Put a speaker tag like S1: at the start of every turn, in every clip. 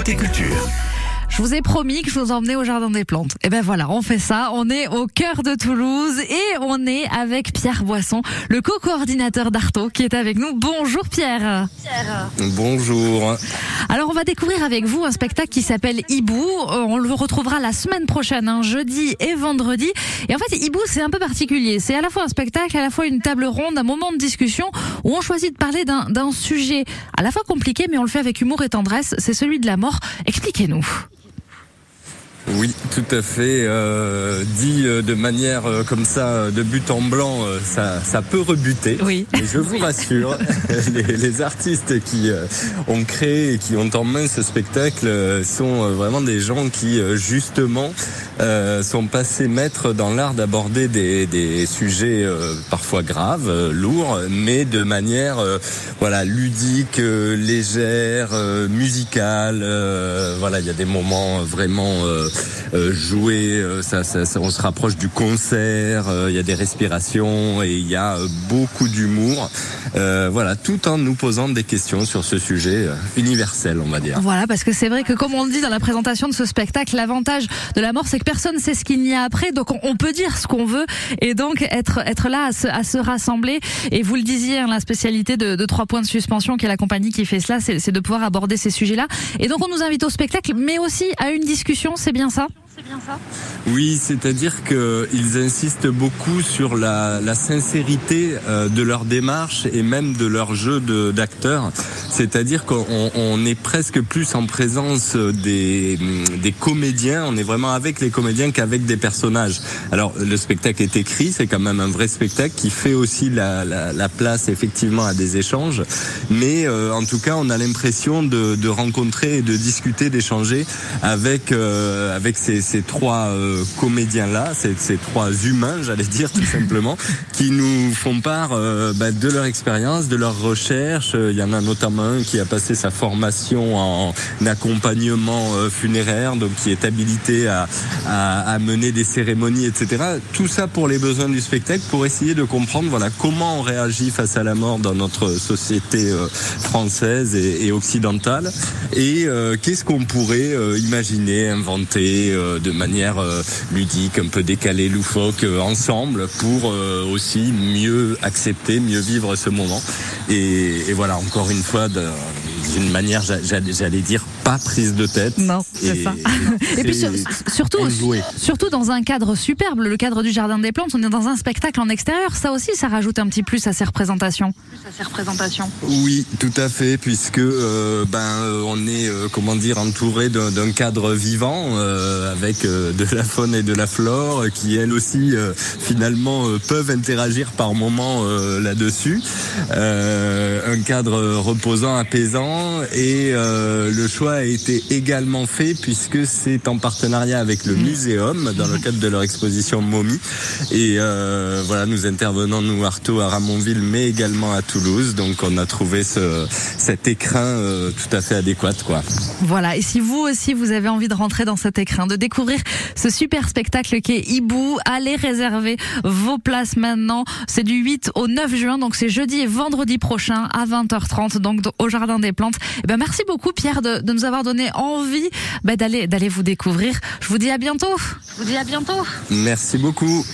S1: Côté culture.
S2: Je vous ai promis que je vous emmenais au Jardin des Plantes. Et ben voilà, on fait ça. On est au cœur de Toulouse et on est avec Pierre Boisson, le co-coordinateur d'Arto, qui est avec nous. Bonjour Pierre.
S3: Bonjour.
S2: Alors on va découvrir avec vous un spectacle qui s'appelle Hibou. Euh, On le retrouvera la semaine prochaine, un jeudi et vendredi. Et en fait, Hibou, c'est un peu particulier. C'est à la fois un spectacle, à la fois une table ronde, un moment de discussion où on choisit de parler d'un sujet à la fois compliqué, mais on le fait avec humour et tendresse. C'est celui de la mort. Expliquez-nous.
S3: Oui, tout à fait. euh, dit euh, de manière euh, comme ça, de but en blanc, euh, ça, ça peut rebuter.
S2: Oui.
S3: Mais je vous rassure, les, les artistes qui euh, ont créé et qui ont en main ce spectacle euh, sont euh, vraiment des gens qui, euh, justement, euh, sont passés maîtres dans l'art d'aborder des, des sujets euh, parfois graves, euh, lourds, mais de manière euh, voilà ludique, euh, légère, euh, musicale. euh, voilà, il y a des moments vraiment euh, euh, joués. euh, ça, ça- ça- on se rapproche du concert. euh, Il y a des respirations et il y a beaucoup d'humour. Voilà, tout en nous posant des questions sur ce sujet universel, on va dire.
S2: Voilà, parce que c'est vrai que comme on le dit dans la présentation de ce spectacle, l'avantage de la mort, c'est que personne ne sait ce qu'il y a après, donc on, peut dire ce qu'on veut et donc être être là à se, à se rassembler. Et vous le disiez, hein, la spécialité de, de trois points de suspension, qui est la compagnie qui fait cela, c'est de pouvoir aborder ces sujets-là. Et donc on nous invite au spectacle, mais aussi à une discussion, c'est bien ça? C'est bien ça?
S3: Oui, c'est-à-dire qu'ils insistent beaucoup sur la, sincérité euh, de leur démarche et même de leur jeu d'acteurs. C'est-à-dire qu'on on est presque plus en présence des, comédiens, on est vraiment avec les comédiens qu'avec des personnages. Alors le spectacle est écrit, c'est quand même un vrai spectacle qui fait aussi la, la, la place effectivement à des échanges. Mais euh, en tout cas, on a l'impression de, de rencontrer et de discuter, d'échanger avec euh, avec ces, ces trois euh, comédiens-là, ces, ces trois humains, j'allais dire tout simplement, qui nous font part euh, bah, de leur expérience, de leur recherche. Euh, Il y en a notamment un qui a passé sa formation en accompagnement euh, funéraire, donc qui est habilité à, à, à mener des cérémonies, etc. Tout ça pour les besoins du spectacle, pour essayer de comprendre voilà comment on réagit face à la mort dans notre société euh, française et, et occidentale, et euh, qu'est-ce qu'on pourrait euh, imaginer, inventer euh, de manière euh, ludique, un peu décalée, loufoque, euh, ensemble, pour euh, aussi mieux accepter, mieux vivre ce moment. Et, voilà, encore une fois, d'une manière, j'a- j'allais j'allais dire, pas prise de tête.
S2: Non, c'est ça. Et puis sur- surtout, surtout dans un cadre superbe, le cadre du Jardin des Plantes, on est dans un spectacle en extérieur. Ça aussi, ça rajoute un petit plus à ces représentations. À ces représentations.
S3: Oui, tout à fait, puisque euh, ben euh, on est euh, comment dire entouré d'un cadre vivant euh, avec euh, de la faune et de la flore qui elles aussi euh, finalement euh, peuvent interagir par moments euh, là-dessus. Euh, un cadre reposant, apaisant et euh, le choix a été également fait puisque c'est en partenariat avec le muséum dans le cadre de leur exposition Momie et euh, voilà nous intervenons nous Artaud à Ramonville mais également à Toulouse donc on a trouvé ce, cet écrin euh, tout à fait adéquat quoi.
S2: Voilà. Et si vous aussi, vous avez envie de rentrer dans cet écrin, de découvrir ce super spectacle qui est Hibou, allez réserver vos places maintenant. C'est du 8 au 9 juin, donc c'est jeudi et vendredi prochain à 20h30, donc au Jardin des Plantes. Eh ben, merci beaucoup, Pierre, de, de nous avoir donné envie ben, d'aller, d'aller vous découvrir. Je vous dis à bientôt. Je vous dis à bientôt.
S3: Merci beaucoup.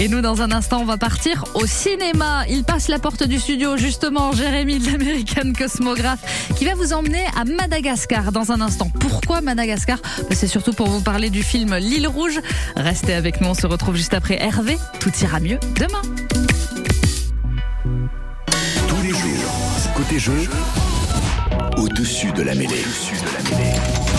S2: Et nous, dans un instant, on va partir au cinéma. Il passe la porte du studio, justement, Jérémy de l'American Cosmographe, qui va vous emmener à Madagascar dans un instant. Pourquoi Madagascar? Ben, C'est surtout pour vous parler du film L'île rouge. Restez avec nous, on se retrouve juste après Hervé. Tout ira mieux demain.
S1: Tous les jours, côté jeu, au-dessus de la mêlée.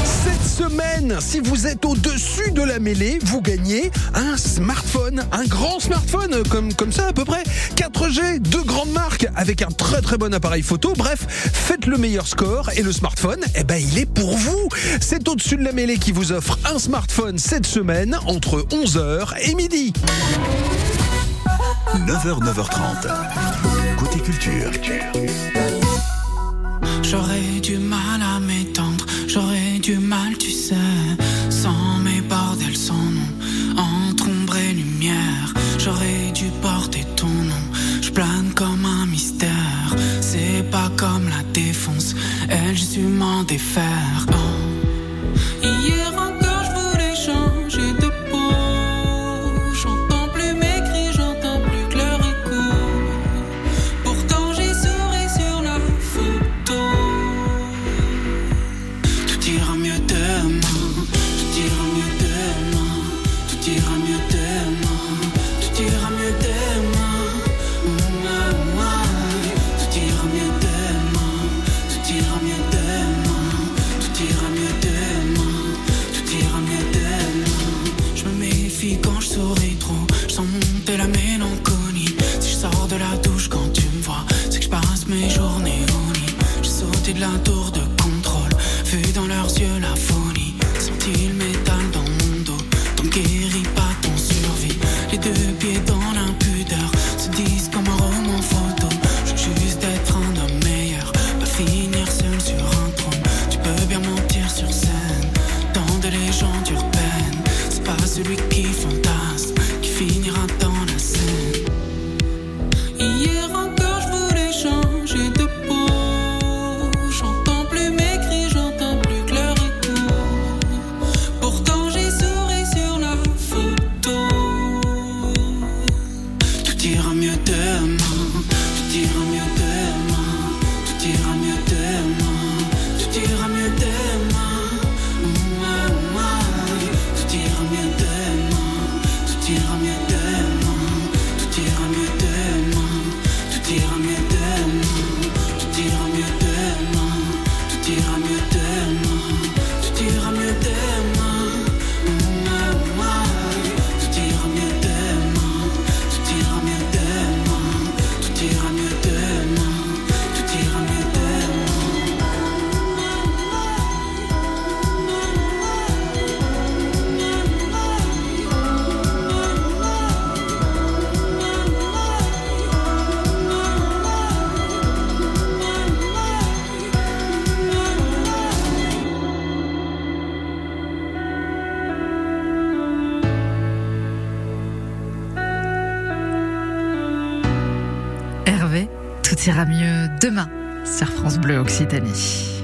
S4: Cette semaine, si vous êtes au-dessus de la mêlée, vous gagnez un smartphone, un grand smartphone, comme, comme ça à peu près. 4G, deux grandes marques, avec un très très bon appareil photo. Bref, faites le meilleur score et le smartphone, eh ben, il est pour vous. C'est au-dessus de la mêlée qui vous offre un smartphone cette semaine entre 11h et midi.
S1: 9h, 9h30. Côté culture.
S5: J'aurais du mal à m'étendre, j'aurais du mal, tu sais, sans mes bordels, sans nom, entre ombre et lumière. J'aurais dû porter ton nom, je plane comme un mystère. C'est pas comme la défonce, elle, j'ai su m'en défaire. Oh.
S2: Ira mieux demain sur France Bleu Occitanie.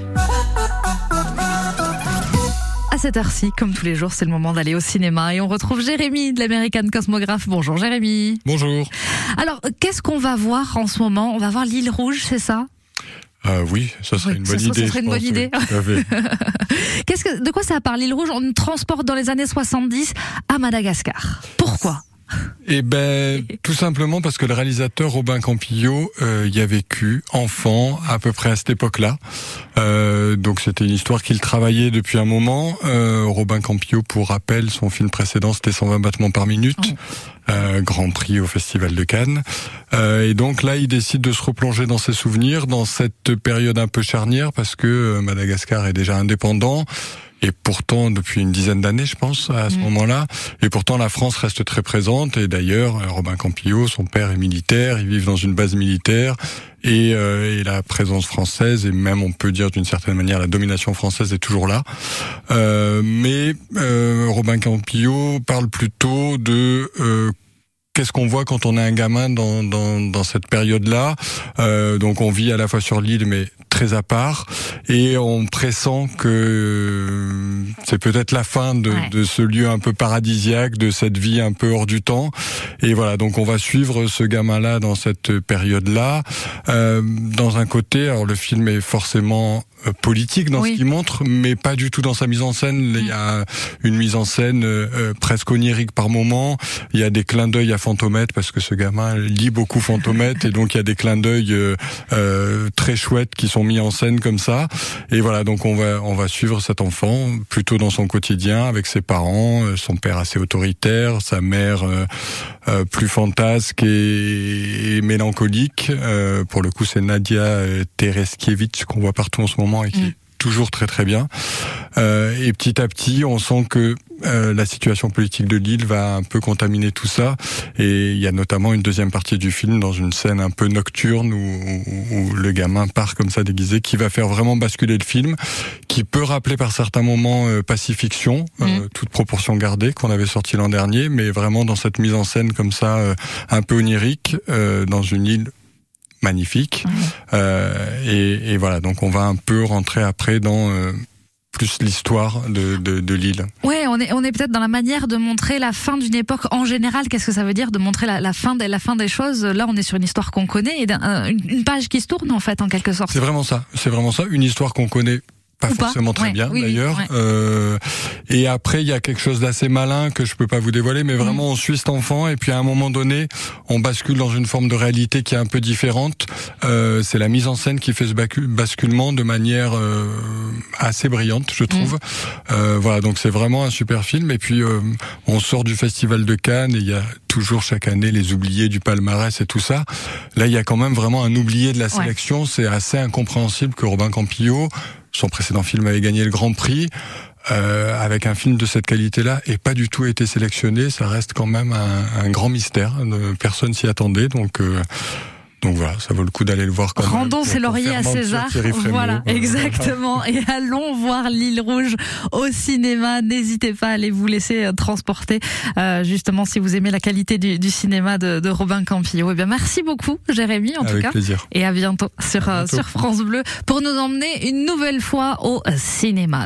S2: À cette heure-ci, comme tous les jours, c'est le moment d'aller au cinéma et on retrouve Jérémy de l'American Cosmographe. Bonjour Jérémy.
S6: Bonjour.
S2: Alors, qu'est-ce qu'on va voir en ce moment? On va voir l'île Rouge, c'est ça?
S6: Euh, oui, ça serait une bonne idée.
S2: Ça serait une bonne idée. Qu'est-ce que, de quoi ça parle l'île Rouge? On nous transporte dans les années 70 à Madagascar. Pourquoi?
S6: Eh ben, tout simplement parce que le réalisateur Robin Campillo euh, y a vécu enfant à peu près à cette époque-là. Euh, donc c'était une histoire qu'il travaillait depuis un moment. Euh, Robin Campillo, pour rappel, son film précédent c'était 120 battements par minute, oh. euh, Grand Prix au Festival de Cannes. Euh, et donc là, il décide de se replonger dans ses souvenirs, dans cette période un peu charnière, parce que Madagascar est déjà indépendant et pourtant depuis une dizaine d'années, je pense, à ce mm. moment-là. Et pourtant, la France reste très présente. Et d'ailleurs, euh, Robin Campillo, son père est militaire, ils vivent dans une base militaire. Et, euh, et, la présence française et même on peut dire d'une certaine manière la domination française est toujours là. Euh, mais euh, Robin Campillo parle plutôt de euh, qu'est-ce qu'on voit quand on est un gamin dans, dans, dans cette période-là. Euh, donc on vit à la fois sur l'île mais très à part et on pressent que c'est peut-être la fin de, de, ce lieu un peu paradisiaque, de cette vie un peu hors du temps. Et voilà, donc on va suivre ce gamin-là dans cette période-là. Euh, dans un côté, alors le film est forcément euh, politique dans ce qu'il montre, mais pas du tout dans sa mise en scène. Il y a une mise en scène euh, euh, presque onirique par moment. Il y a des clins d'œil à Fantomètre parce que ce gamin lit beaucoup Fantomètre et donc il y a des clins d'œil euh, très chouettes qui sont mis en scène comme ça. Et voilà, donc on va on va suivre cet enfant plutôt dans son quotidien avec ses parents, son père assez autoritaire, sa mère plus fantasque et, et mélancolique. pour le coup, c'est Nadia Tereskiewicz qu'on voit partout en ce moment et qui est mm. toujours très très bien. Euh, et petit à petit, on sent que euh, la situation politique de l'île va un peu contaminer tout ça. Et il y a notamment une deuxième partie du film dans une scène un peu nocturne où, le gamin part comme ça déguisé, qui va faire vraiment basculer le film, qui peut rappeler par certains moments euh, Pacifiction, euh, mm. toute proportion gardée qu'on avait sorti l'an dernier, mais vraiment dans cette mise en scène comme ça, un peu onirique, dans une île magnifique. Euh, et, et, voilà, donc on va un peu rentrer après dans euh, plus l'histoire de, de, de l'île.
S2: Ouais, on est, on est peut-être dans la manière de montrer la fin d'une époque en général. Qu'est-ce que ça veut dire de montrer la, la, fin, des, la fin des choses? Là, on est sur une histoire qu'on connaît et une, une page qui se tourne en fait, en quelque sorte.
S6: C'est vraiment ça. C'est vraiment ça. Une histoire qu'on connaît pas
S2: Ou pas
S6: forcément très
S2: Ouais,
S6: bien
S2: oui, oui,
S6: d'ailleurs.
S2: ouais.
S6: Euh, et après, il y a quelque chose d'assez malin que je peux pas vous dévoiler, mais
S2: Mm.
S6: vraiment, on suit cet enfant et puis à un moment donné, on bascule dans une forme de réalité qui est un peu différente. Euh, c'est la mise en scène qui fait ce basculement de manière euh, assez brillante, je trouve. Euh, voilà, donc c'est vraiment un super film. Et puis, euh, on sort du Festival de Cannes et il y a toujours chaque année les oubliés du palmarès et tout ça. Là, il y a quand même vraiment un oublié de la
S2: Ouais.
S6: sélection. C'est assez incompréhensible que Robin Campillo, son précédent film avait gagné le Grand Prix. euh, avec un film de cette qualité-là et pas du tout été sélectionné, ça reste quand même un, un grand mystère. Euh, Personne s'y attendait, donc euh, donc voilà, ça vaut le coup d'aller le voir. Quand même
S2: Rendons ses lauriers à César. Voilà, exactement. Et allons voir l'île rouge au cinéma. N'hésitez pas à aller vous laisser euh, transporter, euh, justement, si vous aimez la qualité du, du cinéma de, de Robin Campillo. Eh bien, merci beaucoup, Jérémy, en tout
S6: Avec
S2: cas.
S6: plaisir.
S2: Et à bientôt sur,
S6: À
S2: euh,
S6: bientôt.
S2: sur France Bleu pour nous emmener une nouvelle fois au cinéma.